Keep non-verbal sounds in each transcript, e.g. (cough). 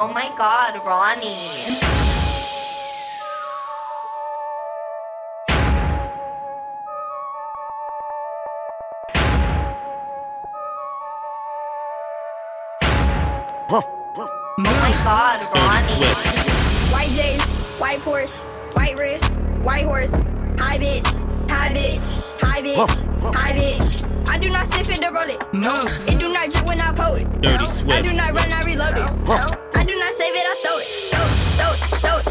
Oh my god, Ronnie. Oh my god, Ronnie. White J's, white Porsche, white wrist, white horse, high bitch, high bitch, high bitch, high bitch. I do not sniff it the roll it. No. It do not drip when I pull it. Dirty Swift. I do not run, I reload it save it, I throw it. Throw it, throw it, throw it.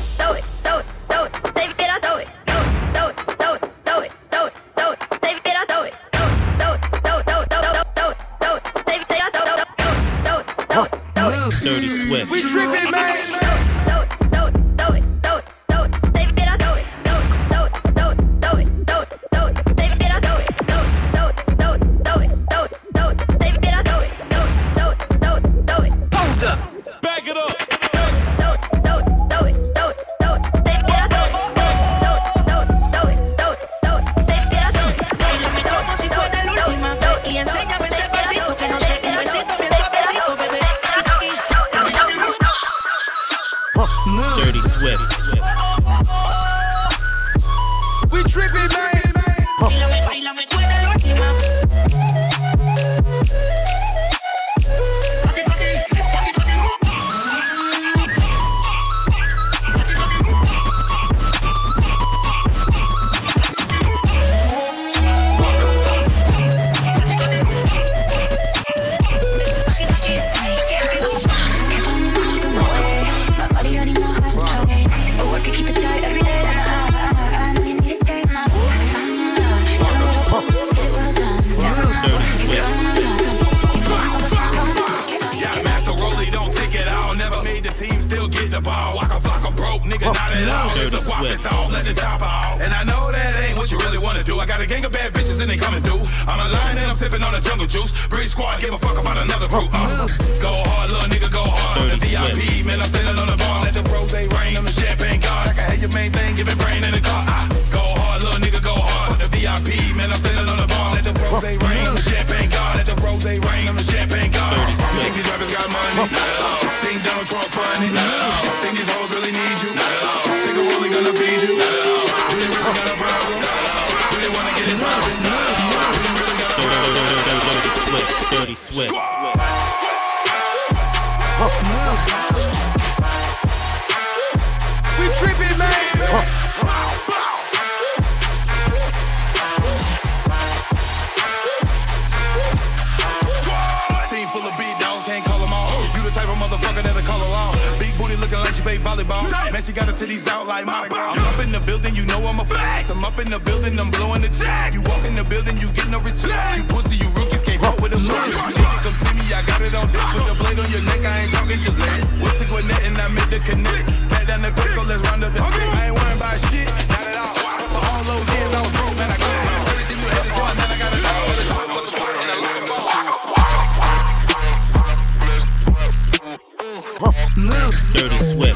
dirty sweat.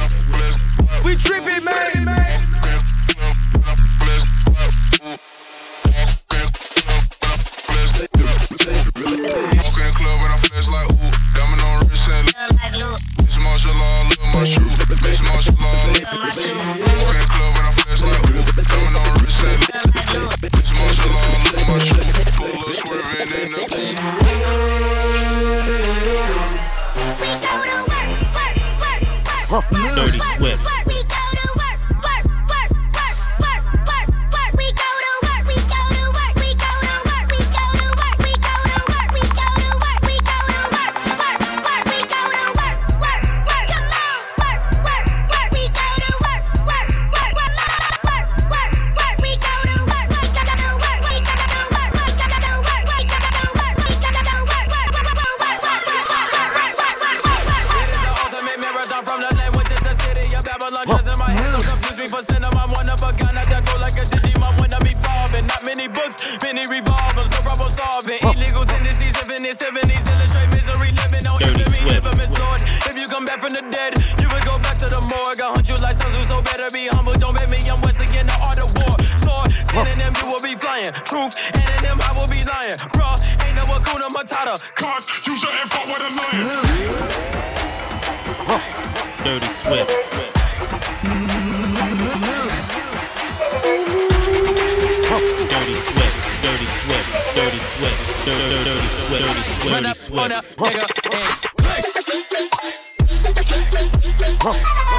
Nigga.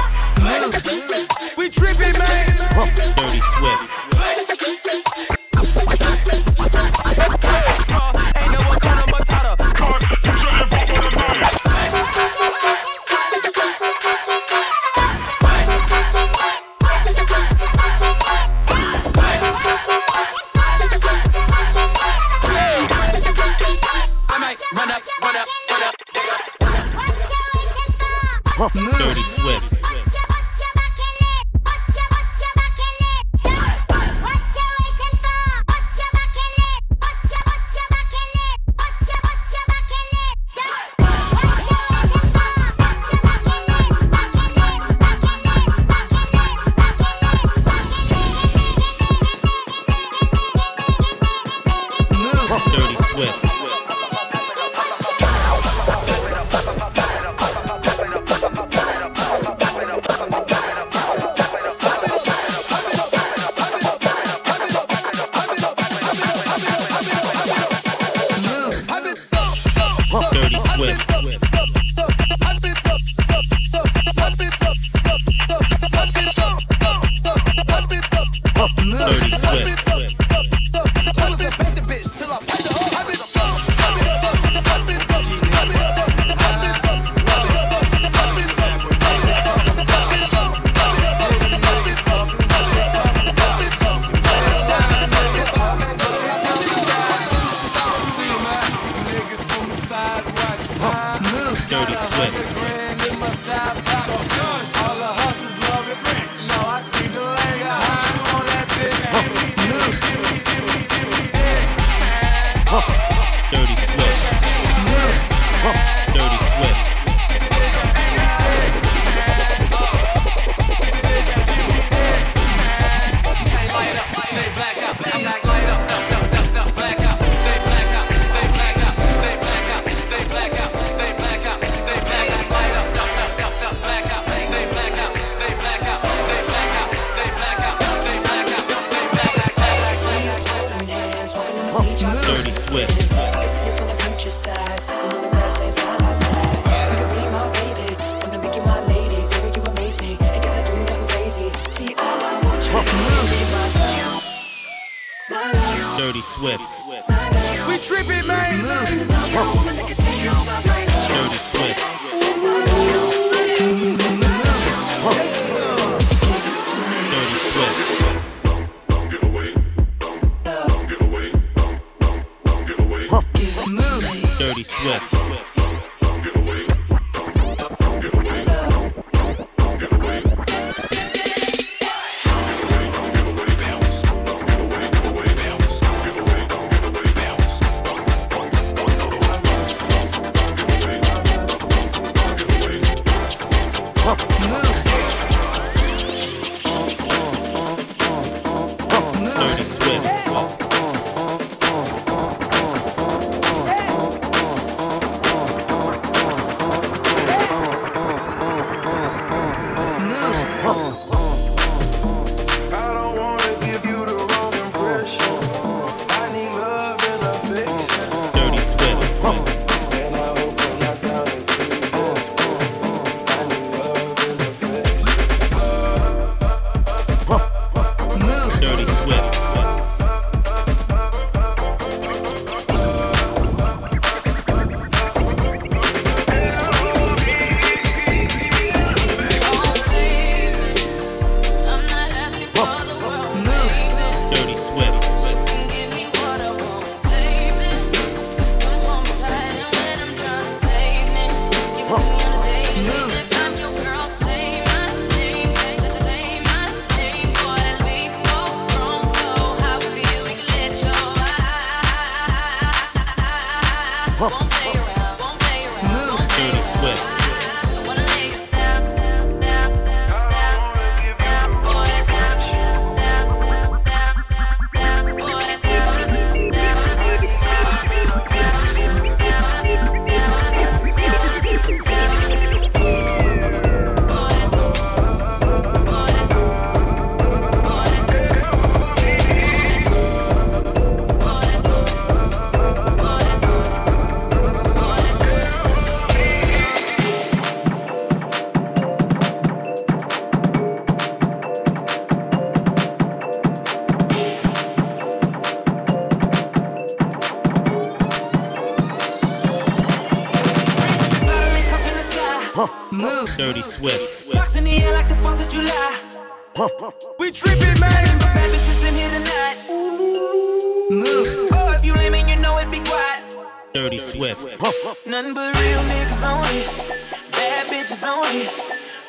niggas only.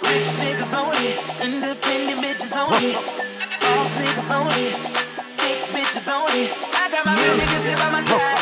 Rich niggas only. Independent bitches only. Boss niggas only. Thick bitches only. I got my real niggas here by my side.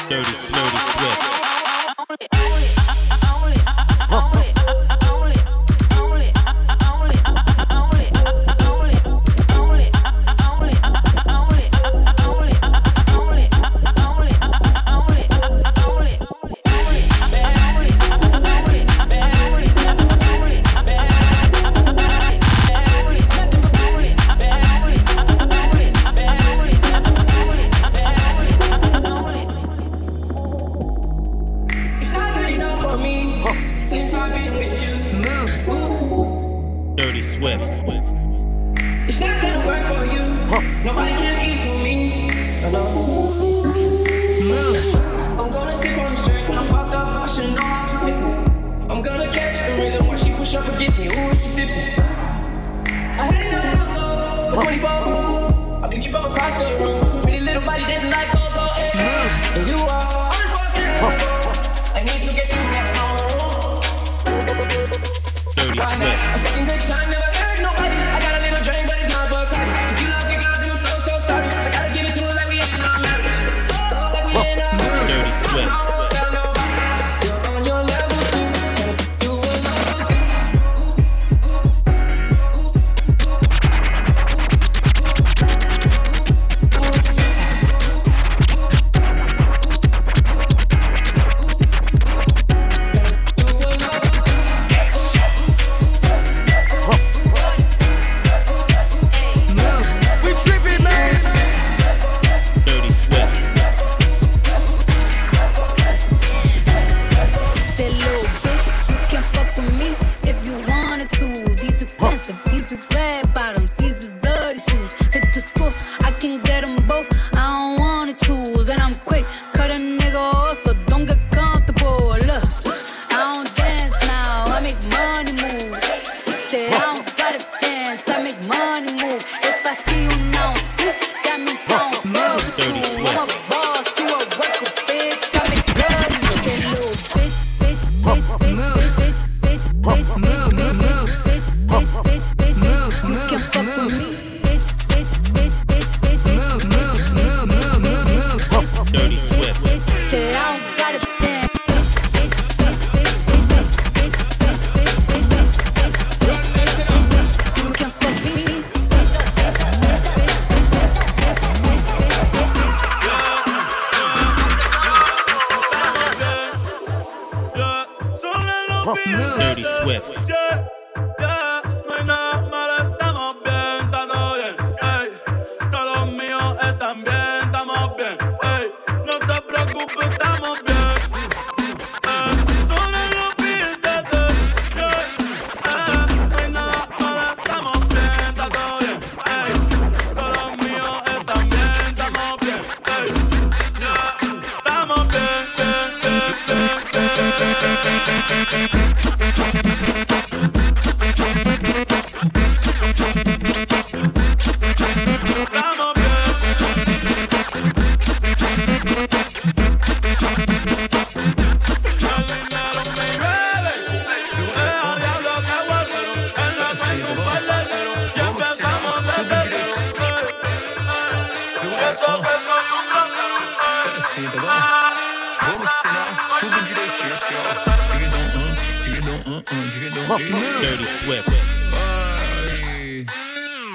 Swift. Hey.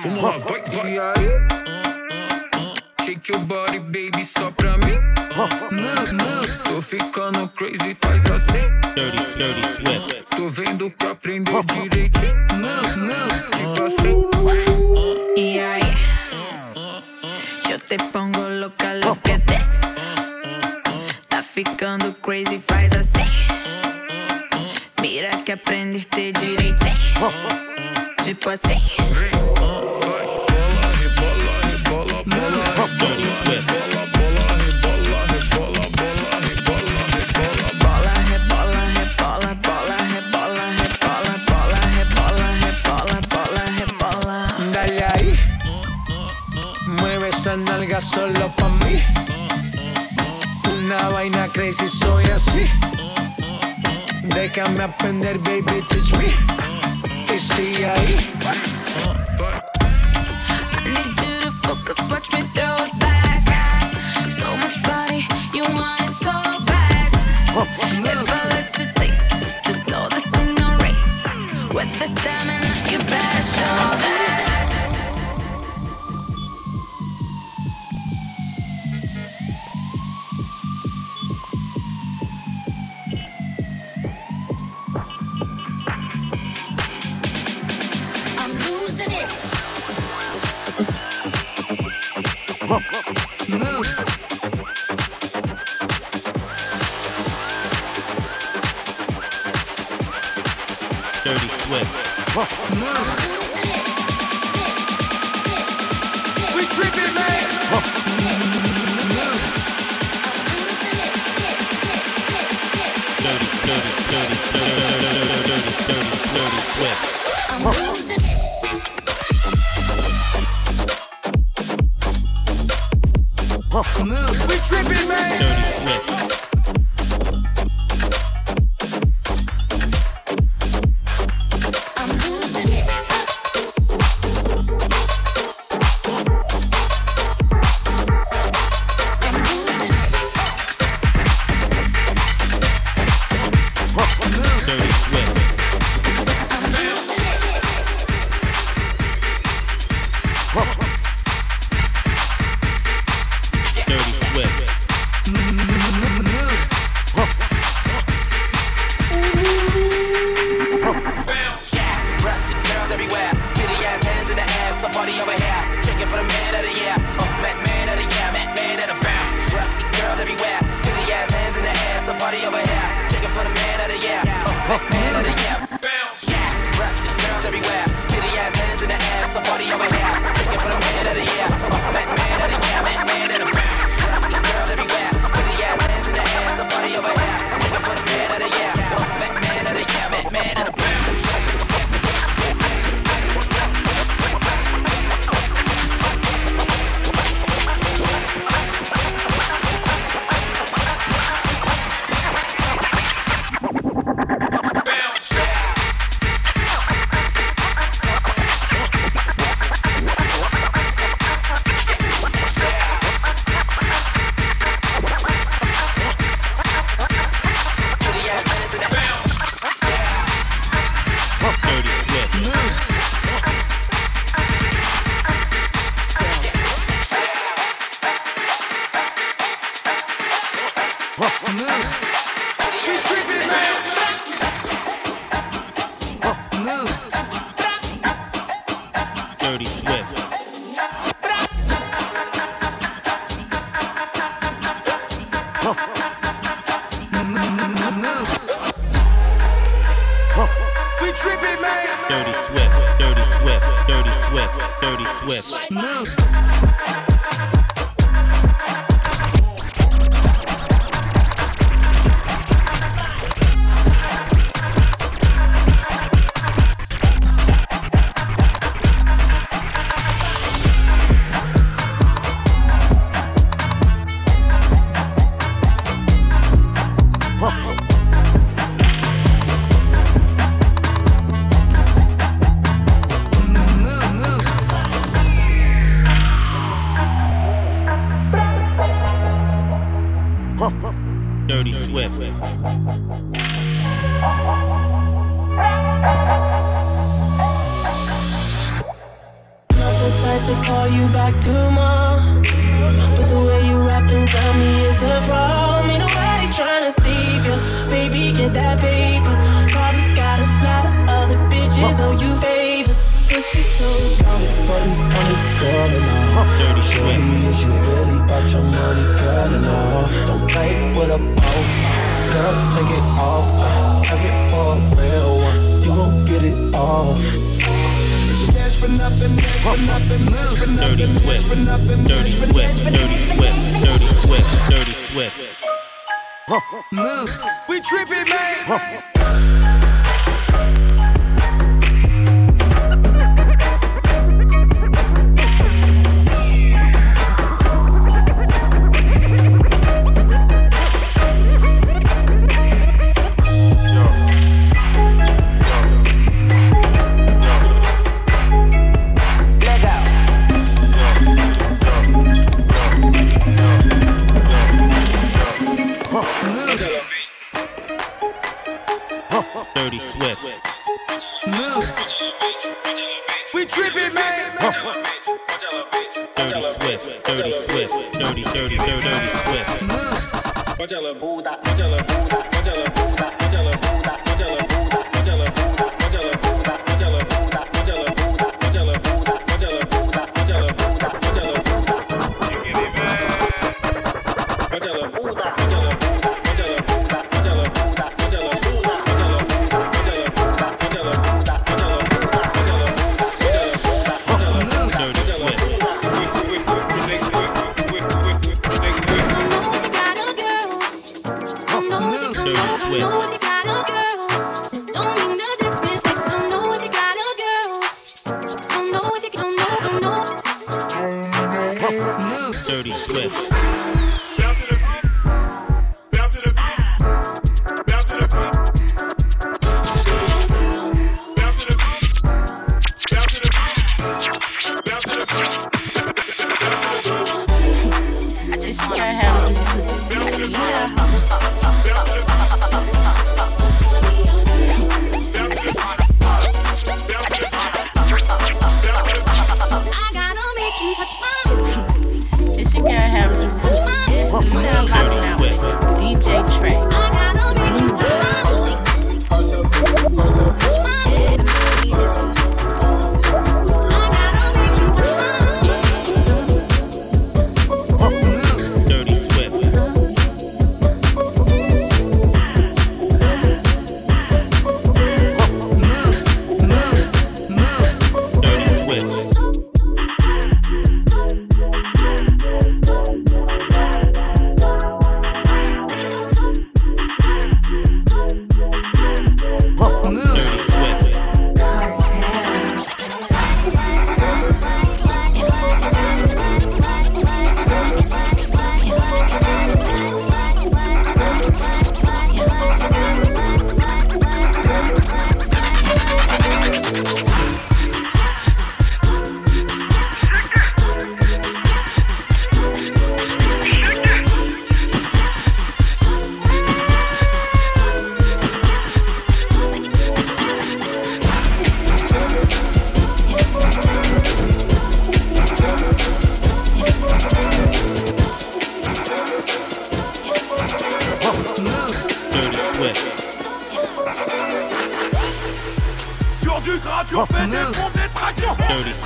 Hey. Ha ha! problem. Ain't nobody trying save you. Baby, get that paper. Probably got a lot of other bitches on you favors. Pussy so young for these pennies, girl, and all. Show me if you really about your money, girl, and all. Don't play with a boss. Girl, take it off. Have it for a real one. You gon' get it all for nothing, for nothing, for nothing, dirty Swift, dirty Swift, dirty Swift, dirty Swift, Dirty Swift. Move. We tripping, man. Dirty Swift. Move. We tripping, man. Huh. Dirty Swift, Dirty Swift, Dirty, Dirty, Dirty, Dirty Swift. Move. Dirty Swift.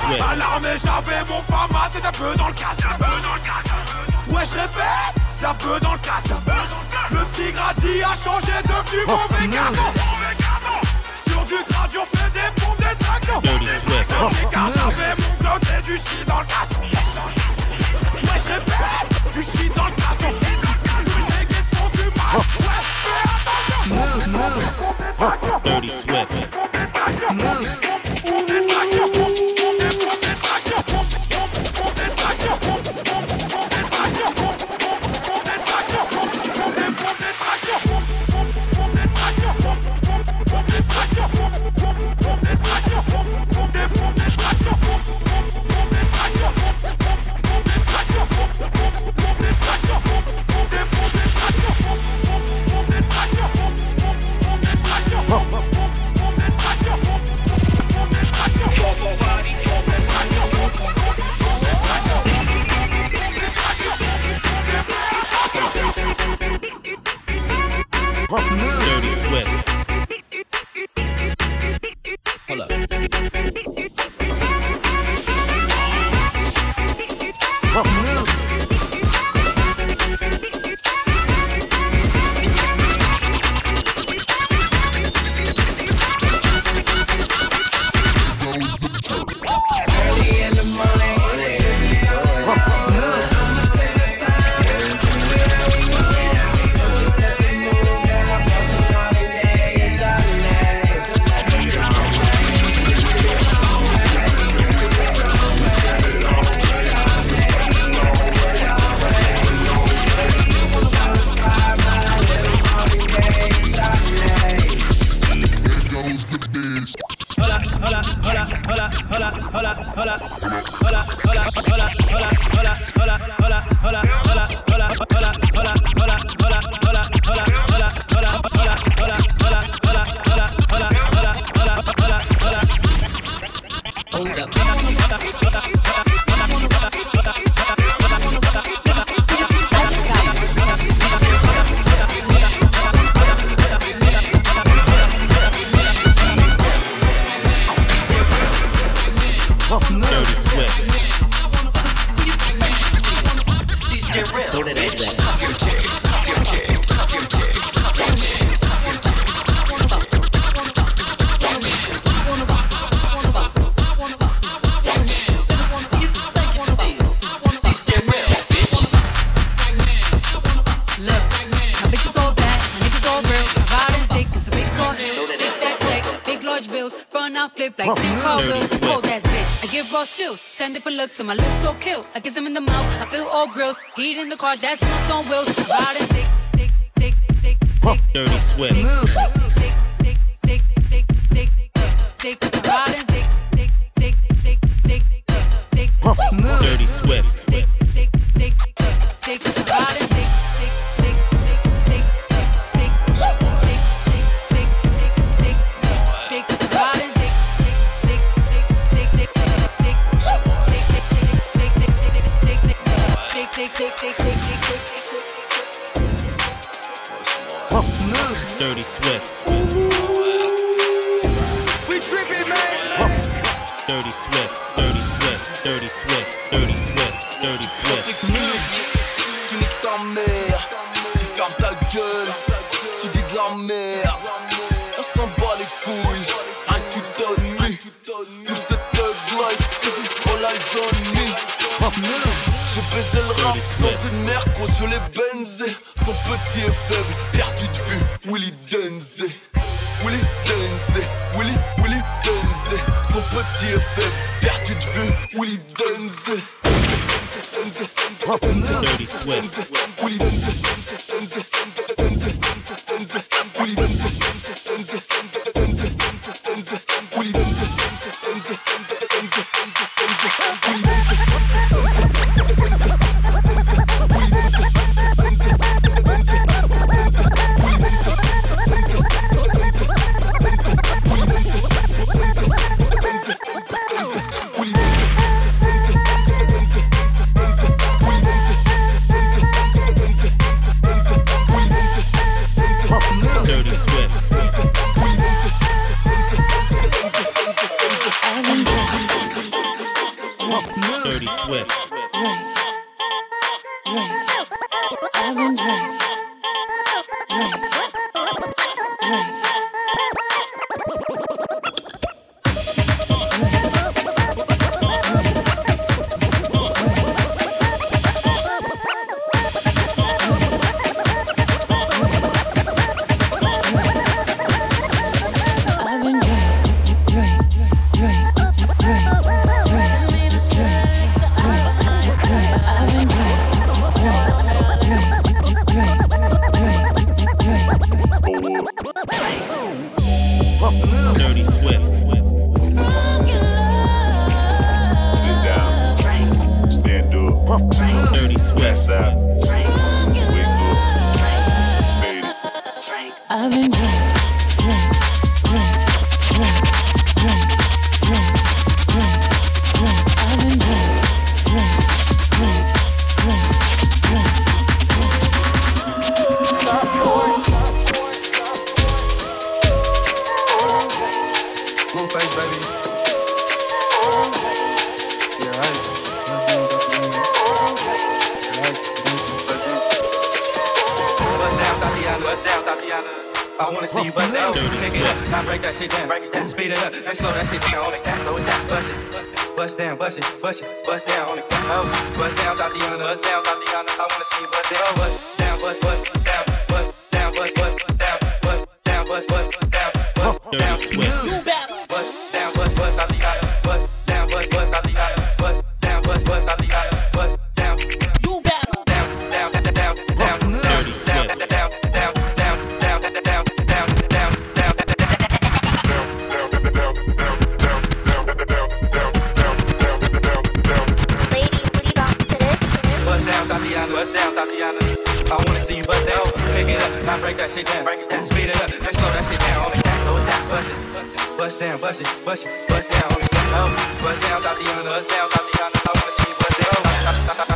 souhait. À l'armée, j'avais mon fama, c'est un peu dans le casse. Un peu dans le casse. Ouais, je répète, c'est un peu dans le casse. Le petit gradis a changé, devenu oh, mauvais garçon. looks, so my looks so kill. I kiss him in the mouth, I feel all grills. Heat in the car, that's smells on wheels. Riding thick, thick, thick, thick, thick. Dirty Swift. bust down, Tatiana. I wanna see you bust down. Pick it up, not break that shit down. Break it down. Speed it up, then slow that shit down. On the cat, go down, bust it. Bust down, bust it, bust it, bust down. On the cat, go. Bust down, Tatiana. Bust down, Tatiana. I wanna see you bust down.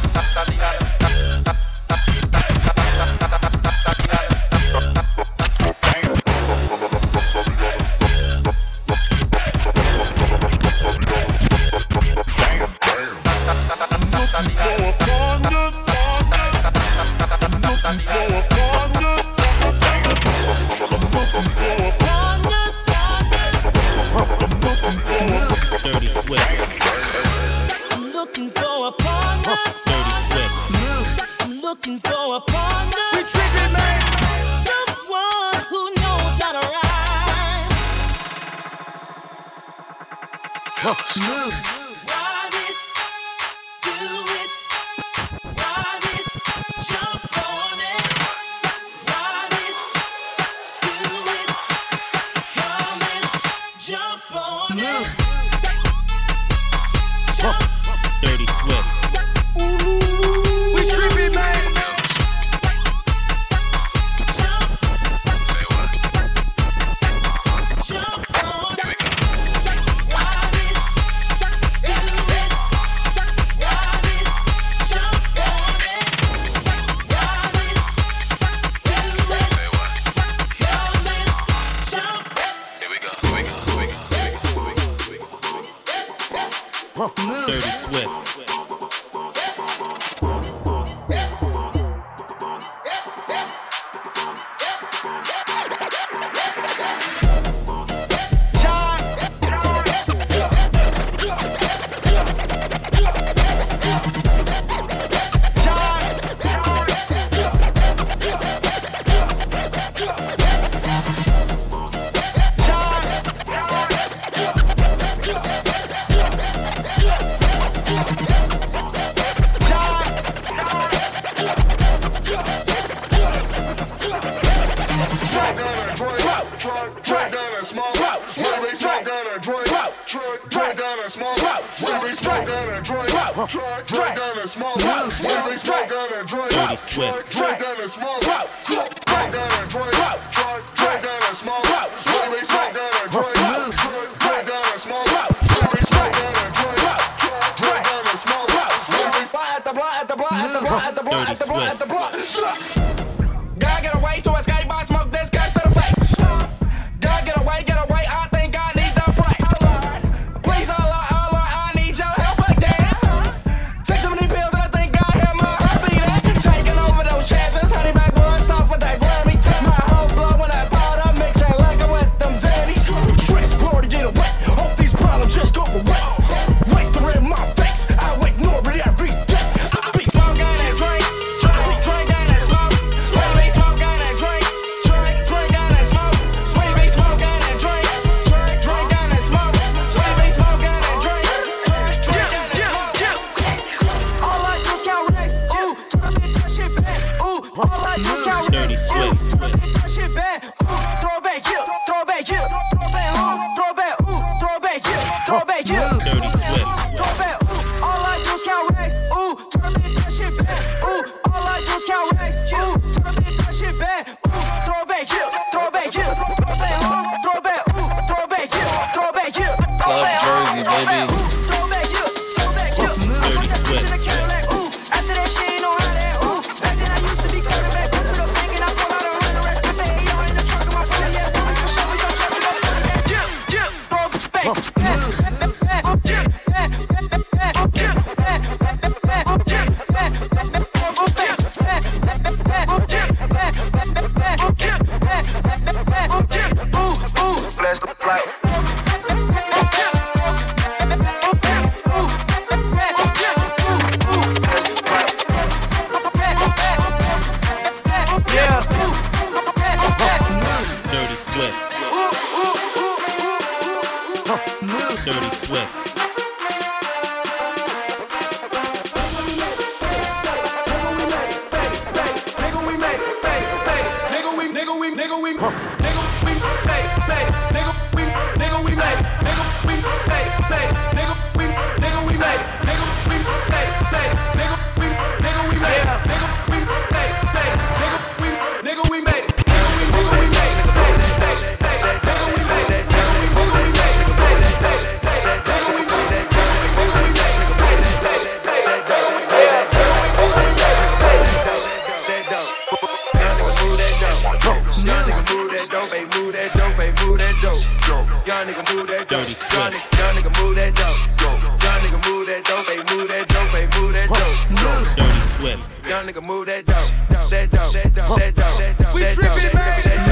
nigga move that dope, that dope, that dope, that dope, that dope. We tripping, man.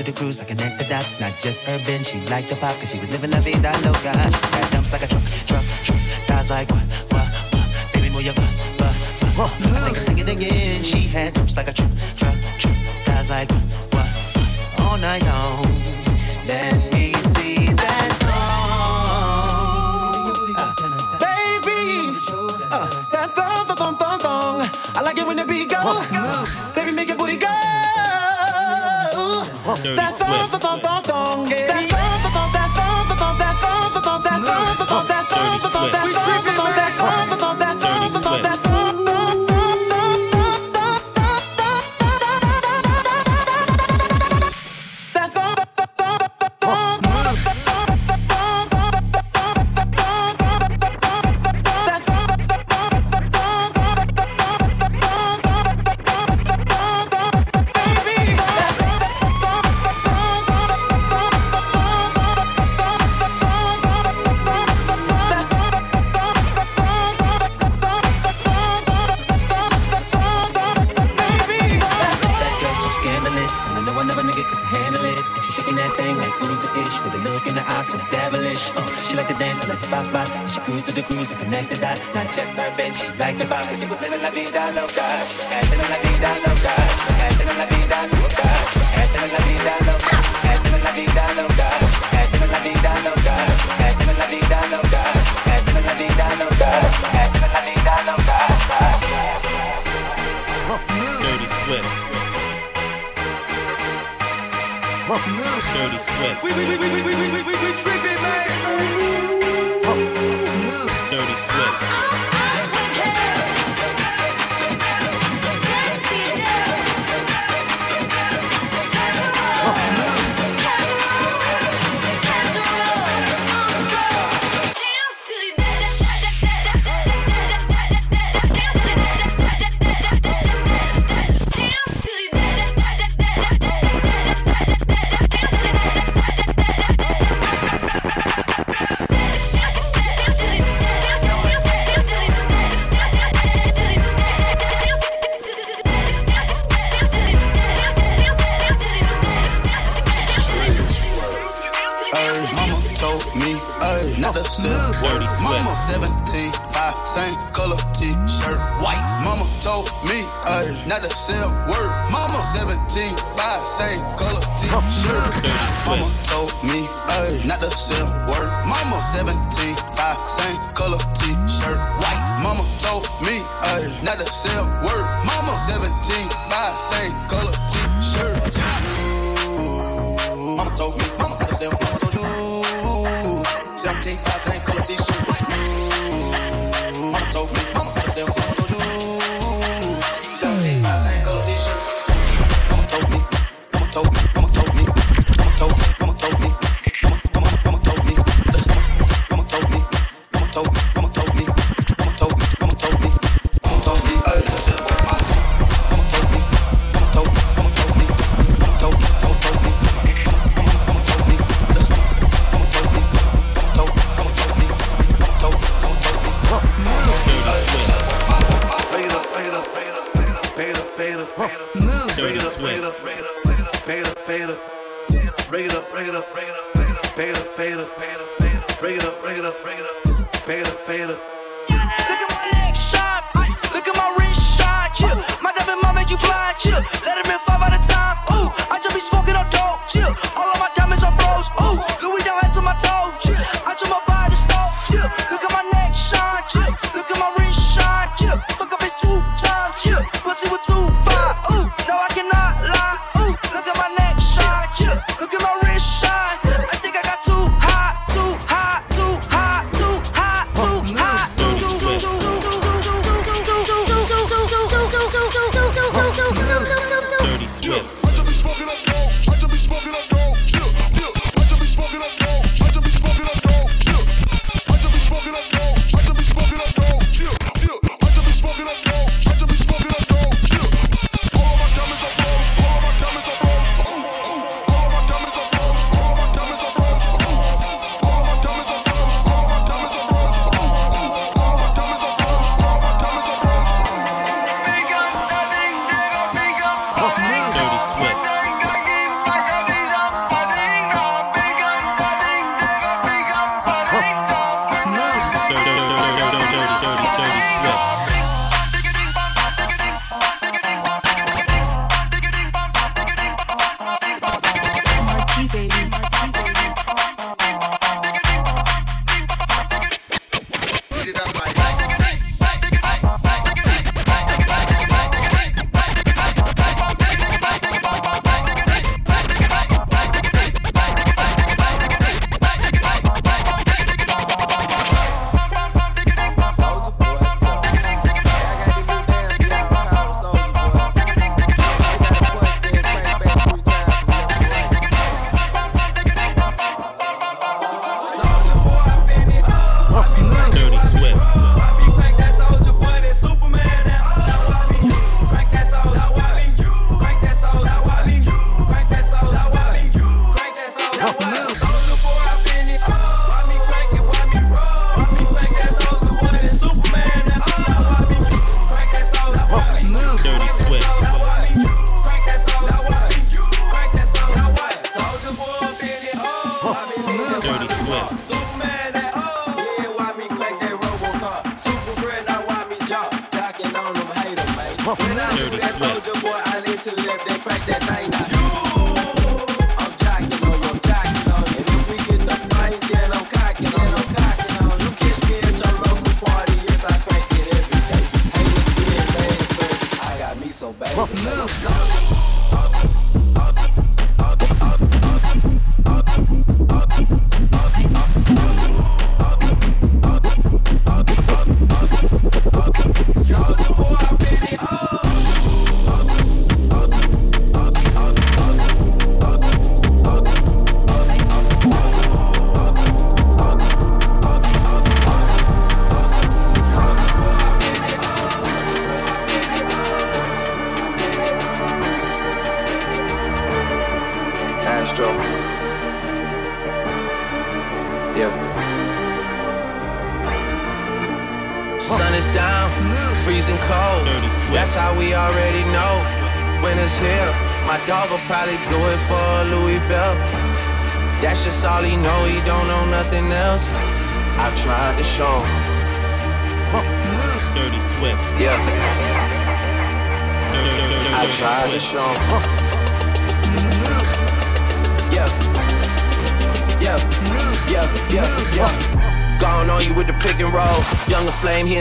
to the cruise like an act of that. Not just urban, she liked the pop, cause she was living la vida loca. another nigga could handle it. And she shaking that thing like who's the ish with a look in the eye so devilish. Oh, she like to dance like the boss boss. She cruise to the cruise and connect the dots. Not just her bed, she like the box. She was living la vida loca. Living la vida loca. Living la vida loca. Living la vida loca. La vida loca. Dirty Swift. We, we, we, we, we, we, we, we, we, we tripping, man. 17, 5, same color t-shirt, white. Mama told me, uh, not to say a word. Mama 17, 5, same color t-shirt. (laughs) Mama told me, uh, not to say a word. Mama 17, 5, same color t-shirt, white. Mama told me, uh, not to say a word. Mama 17, 5, same color t-shirt. Mama told me, mama not to say word. Mama told you, 17, 5, same color t-shirt. so bad. Move.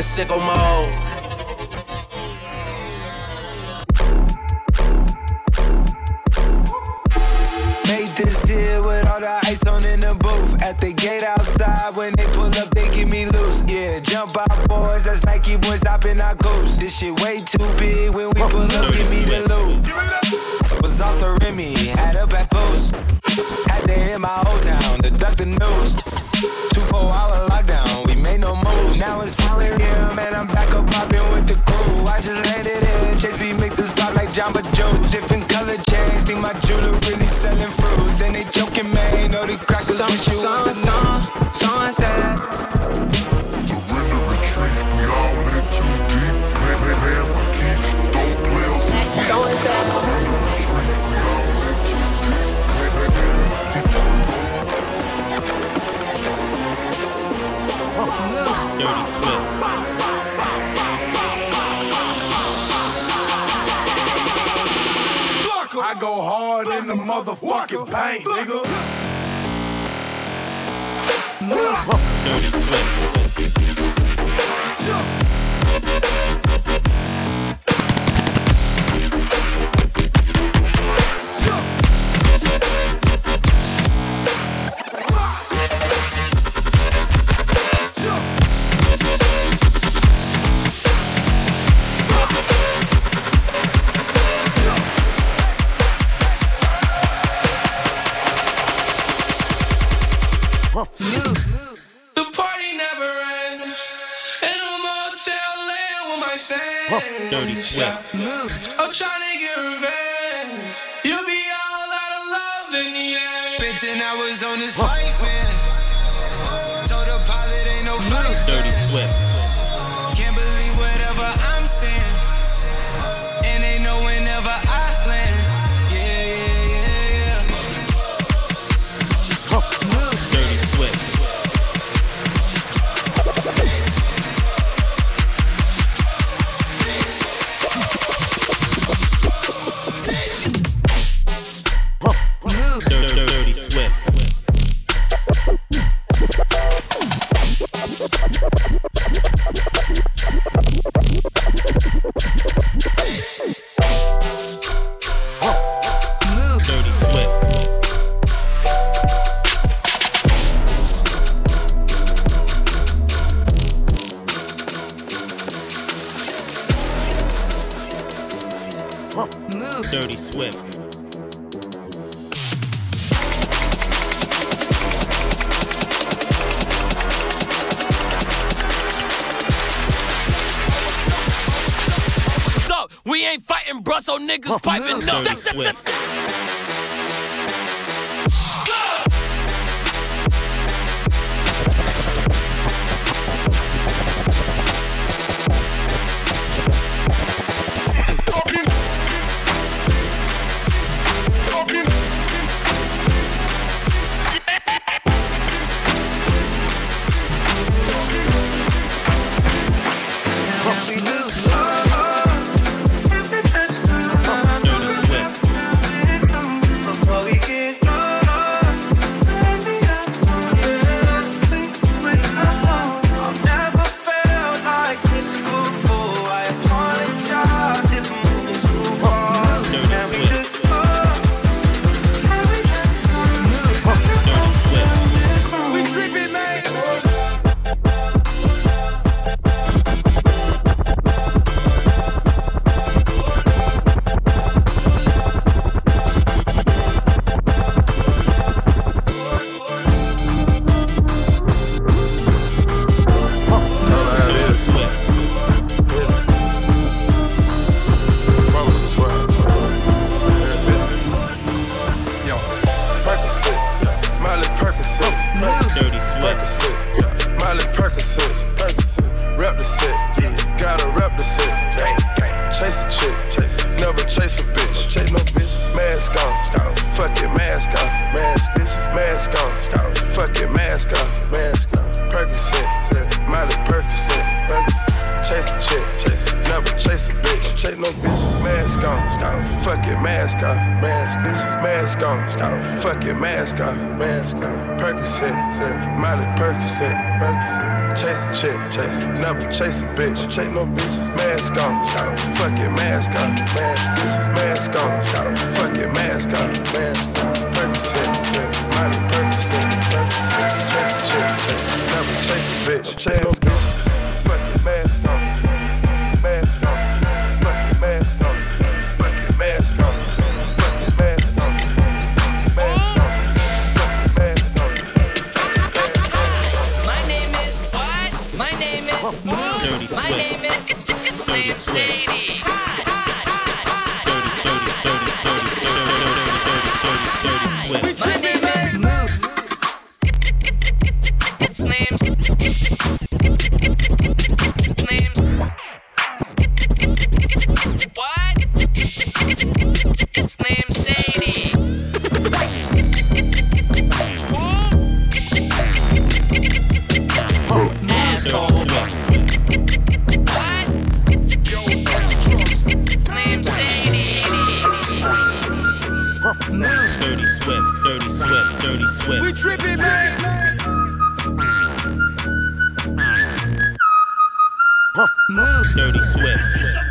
sicko mode. this with all the ice on in the booth. At the gate outside, when they pull up, they give me loose. Yeah, jump out, boys. That's Nike boys hopping our coast. This shit way too big. something with. Never chase a bitch. Chase no bitches. Mask on. Fuck it, mask on. Mask on. Fuck it, mask on. Mask on. Percocet. Money, Percocet. Chase a chick. Never chase a bitch. Chase no Dirty Swift, Dirty Swift, Dirty Swift. We tripping, man. Move. Dirty Swift.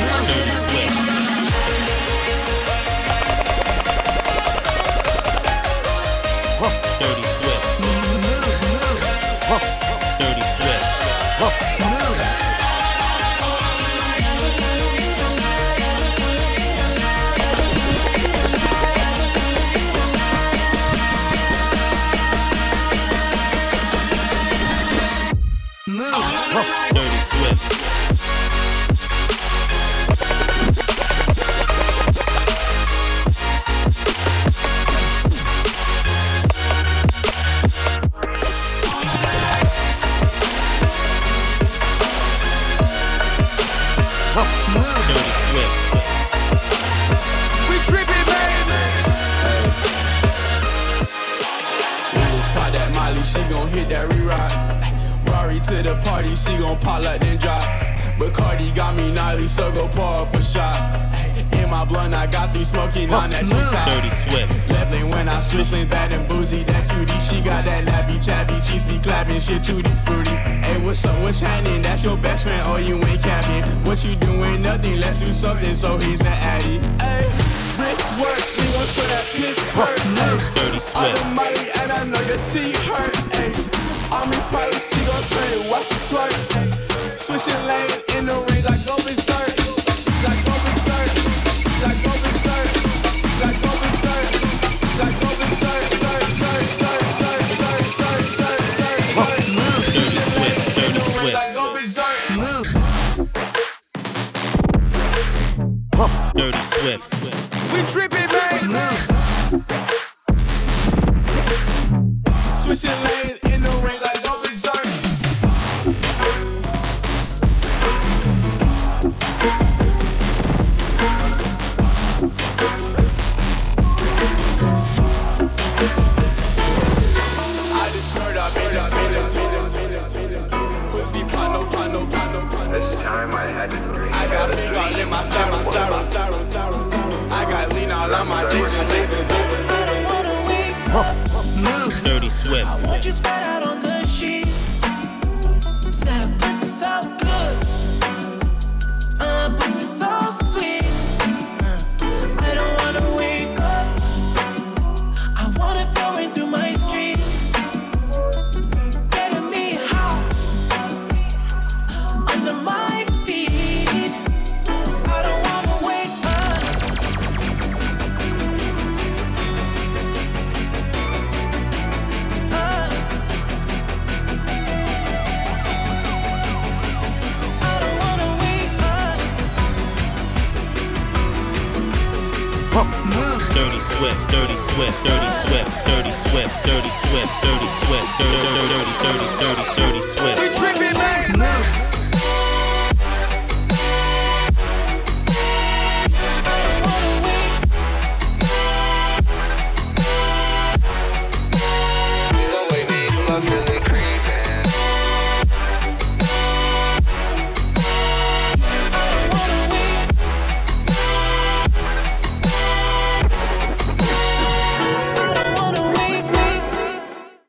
I want you to see. We tripping,